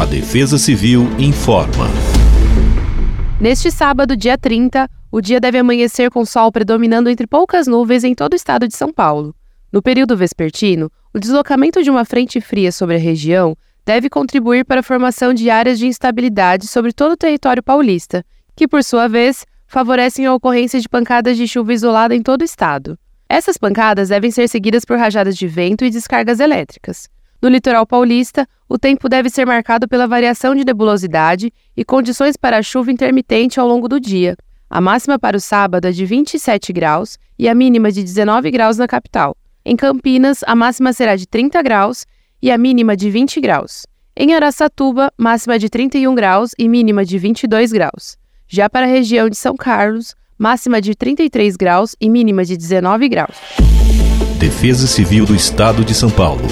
A Defesa Civil informa. Neste sábado, dia 30, o dia deve amanhecer com sol predominando entre poucas nuvens em todo o estado de São Paulo. No período vespertino, o deslocamento de uma frente fria sobre a região deve contribuir para a formação de áreas de instabilidade sobre todo o território paulista, que, por sua vez, favorecem a ocorrência de pancadas de chuva isolada em todo o estado. Essas pancadas devem ser seguidas por rajadas de vento e descargas elétricas. No litoral paulista, o tempo deve ser marcado pela variação de nebulosidade e condições para chuva intermitente ao longo do dia. A máxima para o sábado é de 27 graus e a mínima de 19 graus na capital. Em Campinas, a máxima será de 30 graus e a mínima de 20 graus. Em Araçatuba, máxima de 31 graus e mínima de 22 graus. Já para a região de São Carlos, máxima de 33 graus e mínima de 19 graus. Defesa Civil do Estado de São Paulo.